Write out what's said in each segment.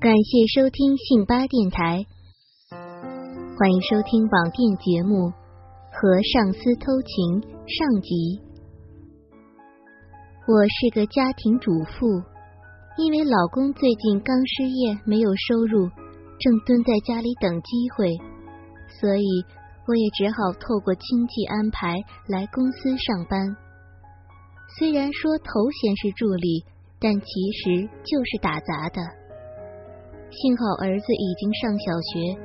感谢收听信八电台，欢迎收听网店节目《和上司偷情》上集。我是个家庭主妇，因为老公最近刚失业，没有收入，正蹲在家里等机会，所以我也只好透过亲戚安排来公司上班。虽然说头衔是助理，但其实就是打杂的。幸好儿子已经上小学，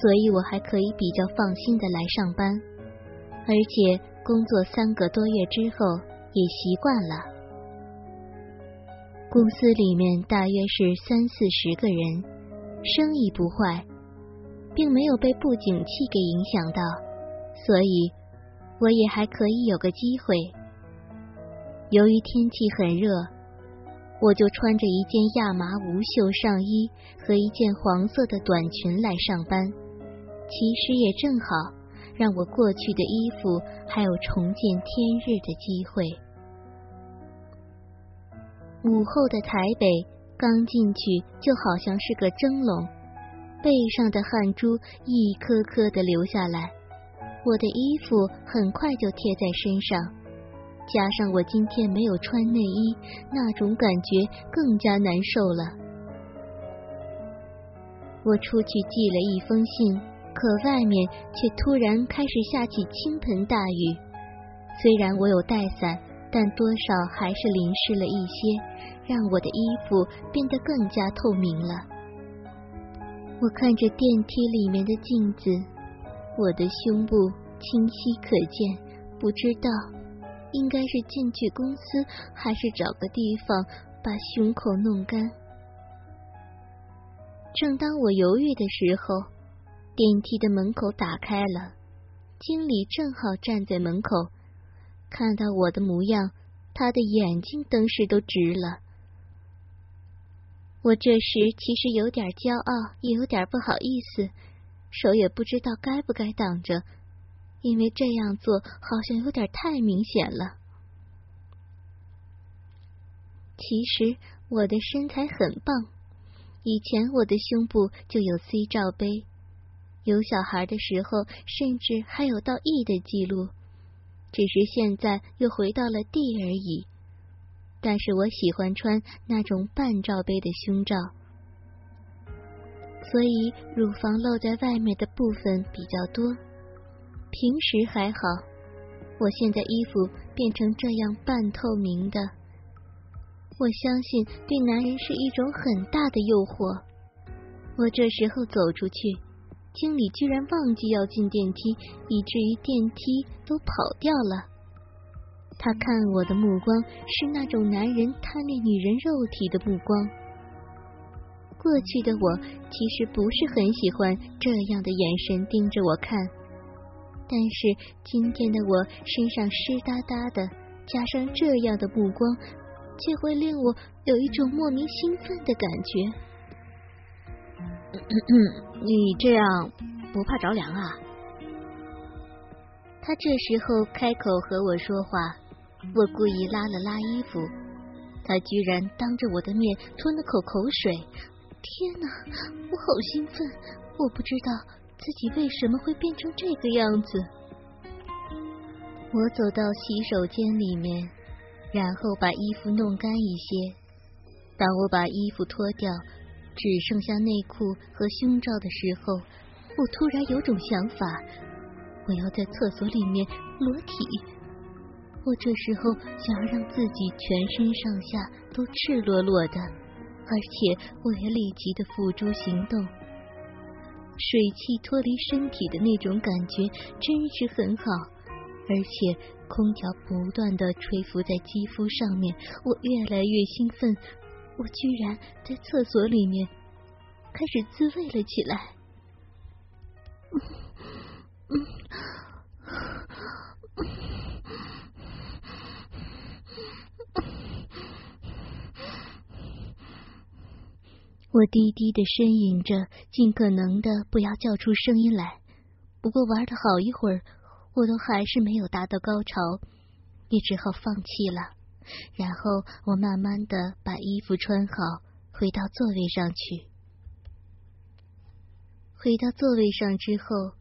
所以我还可以比较放心的来上班，而且工作三个多月之后也习惯了。公司里面大约是三四十个人，生意不坏，并没有被不景气给影响到，所以我也还可以有个机会。由于天气很热。我就穿着一件亚麻无袖上衣和一件黄色的短裙来上班，其实也正好让我过去的衣服还有重见天日的机会。午后的台北，刚进去就好像是个蒸笼，背上的汗珠一颗颗的流下来，我的衣服很快就贴在身上。加上我今天没有穿内衣，那种感觉更加难受了。我出去寄了一封信，可外面却突然开始下起倾盆大雨。虽然我有带伞，但多少还是淋湿了一些，让我的衣服变得更加透明了。我看着电梯里面的镜子，我的胸部清晰可见，不知道。应该是进去公司，还是找个地方把胸口弄干？正当我犹豫的时候，电梯的门口打开了，经理正好站在门口，看到我的模样，他的眼睛登时都直了。我这时其实有点骄傲，也有点不好意思，手也不知道该不该挡着。因为这样做好像有点太明显了。其实我的身材很棒，以前我的胸部就有 C 罩杯，有小孩的时候甚至还有到 E 的记录，只是现在又回到了 D 而已。但是我喜欢穿那种半罩杯的胸罩，所以乳房露在外面的部分比较多。平时还好，我现在衣服变成这样半透明的，我相信对男人是一种很大的诱惑。我这时候走出去，经理居然忘记要进电梯，以至于电梯都跑掉了。他看我的目光是那种男人贪恋女人肉体的目光。过去的我其实不是很喜欢这样的眼神盯着我看。但是今天的我身上湿哒哒的，加上这样的目光，却会令我有一种莫名兴奋的感觉。你这样不怕着凉啊？他这时候开口和我说话，我故意拉了拉衣服，他居然当着我的面吞了口口水。天哪，我好兴奋！我不知道。自己为什么会变成这个样子？我走到洗手间里面，然后把衣服弄干一些。当我把衣服脱掉，只剩下内裤和胸罩的时候，我突然有种想法：我要在厕所里面裸体。我这时候想要让自己全身上下都赤裸裸的，而且我也立即的付诸行动。水汽脱离身体的那种感觉真是很好，而且空调不断的吹拂在肌肤上面，我越来越兴奋，我居然在厕所里面开始自慰了起来。我低低的呻吟着，尽可能的不要叫出声音来。不过玩了好一会儿，我都还是没有达到高潮，也只好放弃了。然后我慢慢的把衣服穿好，回到座位上去。回到座位上之后，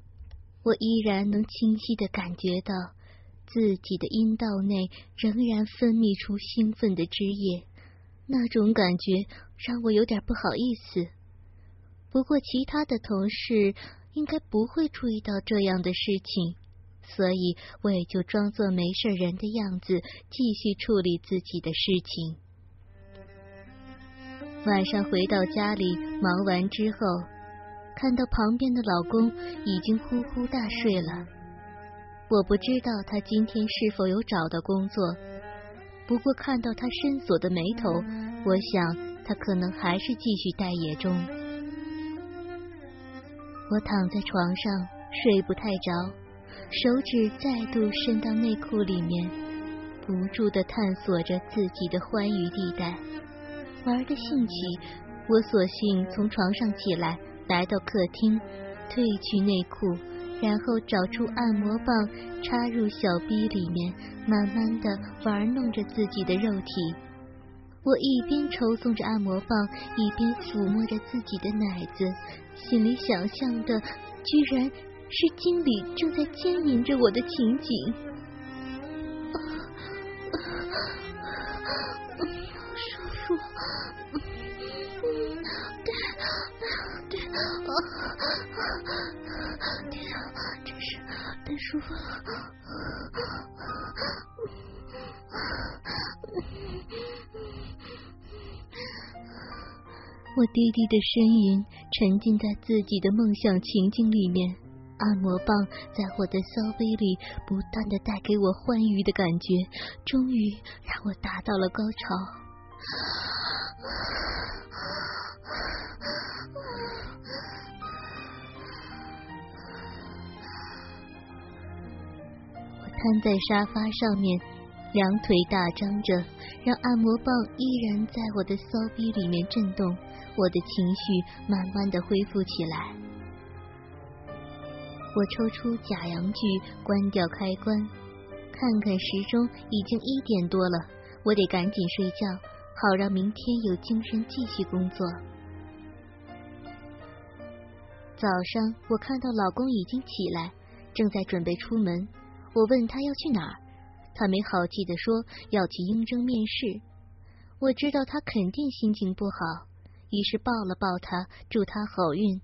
我依然能清晰的感觉到自己的阴道内仍然分泌出兴奋的汁液。那种感觉让我有点不好意思，不过其他的同事应该不会注意到这样的事情，所以我也就装作没事人的样子，继续处理自己的事情。晚上回到家里，忙完之后，看到旁边的老公已经呼呼大睡了，我不知道他今天是否有找到工作。不过看到他深锁的眉头，我想他可能还是继续待业中。我躺在床上睡不太着，手指再度伸到内裤里面，不住的探索着自己的欢愉地带。玩的兴起，我索性从床上起来，来到客厅，褪去内裤。然后找出按摩棒，插入小臂里面，慢慢的玩弄着自己的肉体。我一边抽送着按摩棒，一边抚摸着自己的奶子，心里想象的居然是经理正在奸淫着我的情景。舒服，对，对，天啊！真是太舒服了！我低低的呻吟，沉浸在自己的梦想情境里面。按摩棒在我的骚逼里不断的带给我欢愉的感觉，终于让我达到了高潮。我瘫在沙发上面，两腿大张着，让按摩棒依然在我的骚逼里面震动。我的情绪慢慢的恢复起来。我抽出假阳具，关掉开关，看看时钟，已经一点多了，我得赶紧睡觉，好让明天有精神继续工作。早上，我看到老公已经起来，正在准备出门。我问他要去哪儿，他没好气的说要去应征面试。我知道他肯定心情不好，于是抱了抱他，祝他好运。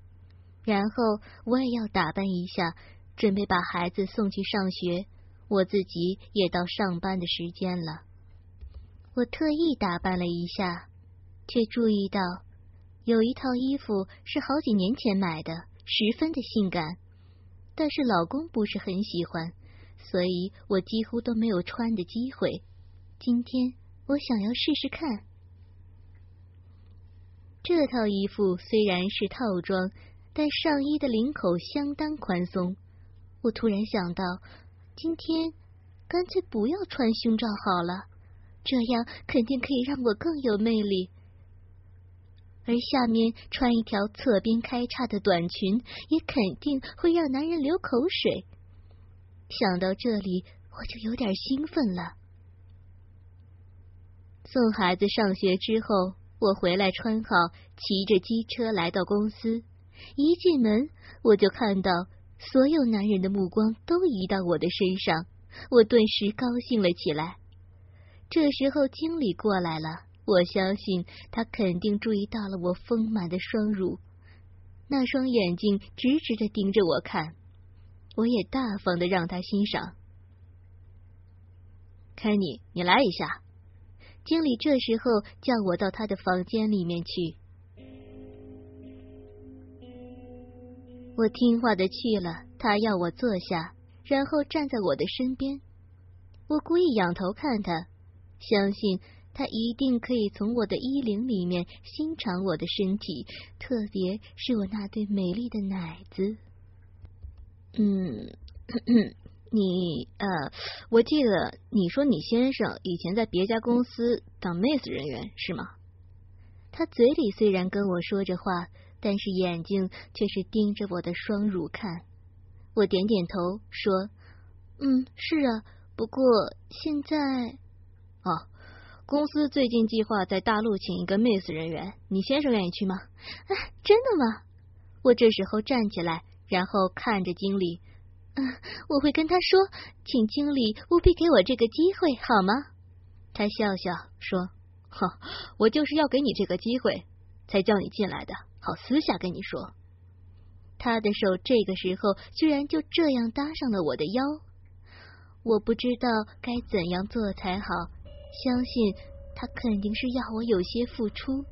然后我也要打扮一下，准备把孩子送去上学，我自己也到上班的时间了。我特意打扮了一下，却注意到有一套衣服是好几年前买的，十分的性感，但是老公不是很喜欢。所以我几乎都没有穿的机会。今天我想要试试看。这套衣服虽然是套装，但上衣的领口相当宽松。我突然想到，今天干脆不要穿胸罩好了，这样肯定可以让我更有魅力。而下面穿一条侧边开叉的短裙，也肯定会让男人流口水。想到这里，我就有点兴奋了。送孩子上学之后，我回来穿好，骑着机车来到公司。一进门，我就看到所有男人的目光都移到我的身上，我顿时高兴了起来。这时候，经理过来了，我相信他肯定注意到了我丰满的双乳，那双眼睛直直的盯着我看。我也大方的让他欣赏。凯尼，你来一下。经理这时候叫我到他的房间里面去。我听话的去了，他要我坐下，然后站在我的身边。我故意仰头看他，相信他一定可以从我的衣领里面欣赏我的身体，特别是我那对美丽的奶子。嗯，你呃，我记得你说你先生以前在别家公司当 Miss 人员是吗？他嘴里虽然跟我说着话，但是眼睛却是盯着我的双乳看。我点点头说：“嗯，是啊，不过现在哦。”公司最近计划在大陆请一个 Miss 人员，你先生愿意去吗？哎，真的吗？我这时候站起来，然后看着经理，我会跟他说，请经理务必给我这个机会，好吗？他笑笑说：“哼，我就是要给你这个机会，才叫你进来的，好私下跟你说。”他的手这个时候居然就这样搭上了我的腰，我不知道该怎样做才好。相信他肯定是要我有些付出，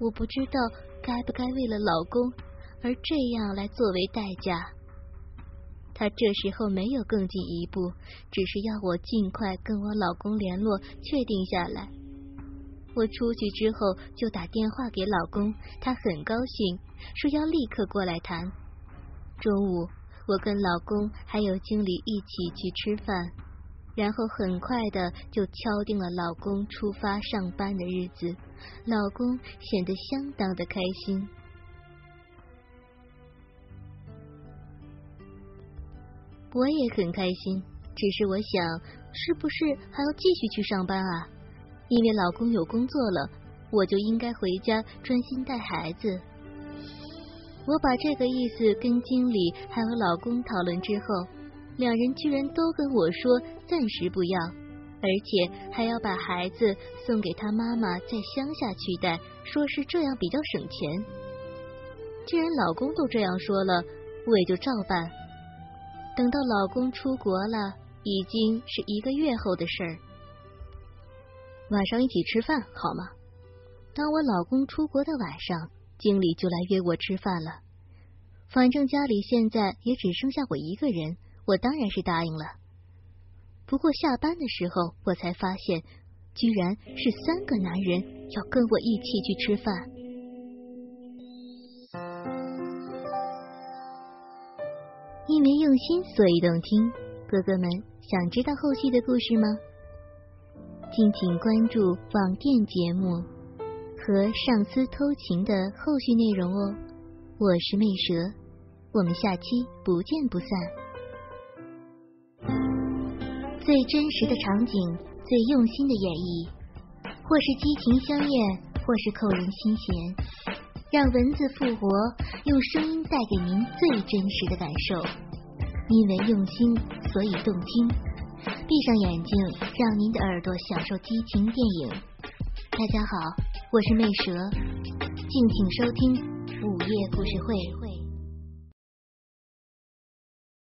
我不知道该不该为了老公而这样来作为代价。他这时候没有更进一步，只是要我尽快跟我老公联络，确定下来。我出去之后就打电话给老公，他很高兴，说要立刻过来谈。中午，我跟老公还有经理一起去吃饭。然后很快的就敲定了老公出发上班的日子，老公显得相当的开心。我也很开心，只是我想，是不是还要继续去上班啊？因为老公有工作了，我就应该回家专心带孩子。我把这个意思跟经理还有老公讨论之后。两人居然都跟我说暂时不要，而且还要把孩子送给他妈妈在乡下去带，说是这样比较省钱。既然老公都这样说了，我也就照办。等到老公出国了，已经是一个月后的事儿。晚上一起吃饭好吗？当我老公出国的晚上，经理就来约我吃饭了。反正家里现在也只剩下我一个人。我当然是答应了，不过下班的时候，我才发现，居然是三个男人要跟我一起去吃饭。因为用心，所以动听。哥哥们，想知道后续的故事吗？敬请关注网店节目和上司偷情的后续内容哦。我是魅蛇，我们下期不见不散。最真实的场景，最用心的演绎，或是激情相艳，或是扣人心弦，让文字复活，用声音带给您最真实的感受。因为用心，所以动听。闭上眼睛，让您的耳朵享受激情电影。大家好，我是魅蛇，敬请收听午夜故事会。